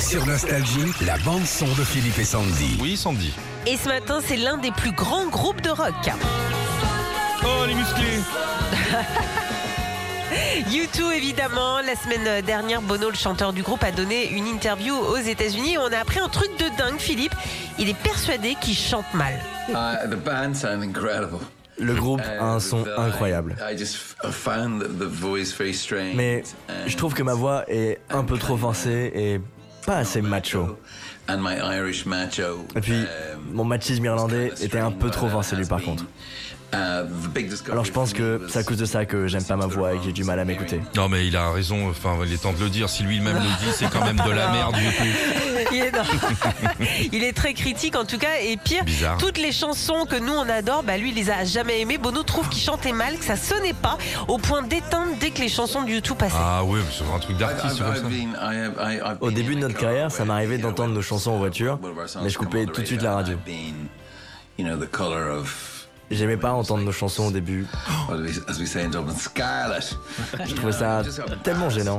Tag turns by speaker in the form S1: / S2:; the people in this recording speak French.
S1: Sur Nostalgie, la bande-son de Philippe et Sandy.
S2: Oui, Sandy.
S3: Et ce matin, c'est l'un des plus grands groupes de rock.
S2: Oh, les musclés
S3: U2 évidemment. La semaine dernière, Bono, le chanteur du groupe, a donné une interview aux États-Unis. On a appris un truc de dingue, Philippe. Il est persuadé qu'il chante mal.
S4: Uh, the band sound incredible.
S5: Le groupe a un
S4: Uh,
S5: son
S4: I-
S5: incroyable.
S4: I just f- found the voice very strange.
S5: Mais je trouve que ma voix est un peu trop forcée et pas assez macho.
S4: And my Irish macho.
S5: Et puis,
S4: um,
S5: mon machisme irlandais était un peu trop lui
S4: has
S5: par contre.
S4: Uh, the big discovery
S5: Alors je pense que c'est à cause de ça que j'aime pas ma voix et que j'ai du mal à m'écouter.
S2: Non, mais il a raison. Enfin, il est temps de le dire. Si lui-même le dit, c'est quand même de la merde, du coup.
S3: Il est, non. Il est très critique en tout cas. Et pire,
S2: Bizarre.
S3: toutes les chansons que nous on adore, bah lui il les a jamais aimées. Bono trouve qu'il chantait mal, que ça sonnait pas, au point d'éteindre dès que les chansons du YouTube passaient.
S2: Ah ouais, c'est un truc d'artiste
S5: Au début de
S4: the
S5: notre
S4: car
S5: carrière, ça m'arrivait d'entendre nos chansons en voiture, mais je coupais tout de suite la radio.
S4: I've been, you know, the color of
S5: J'aimais pas entendre nos chansons au début.
S4: what do we- as we say in Dublin, scarlet.
S5: Je trouvais ça tellement gênant.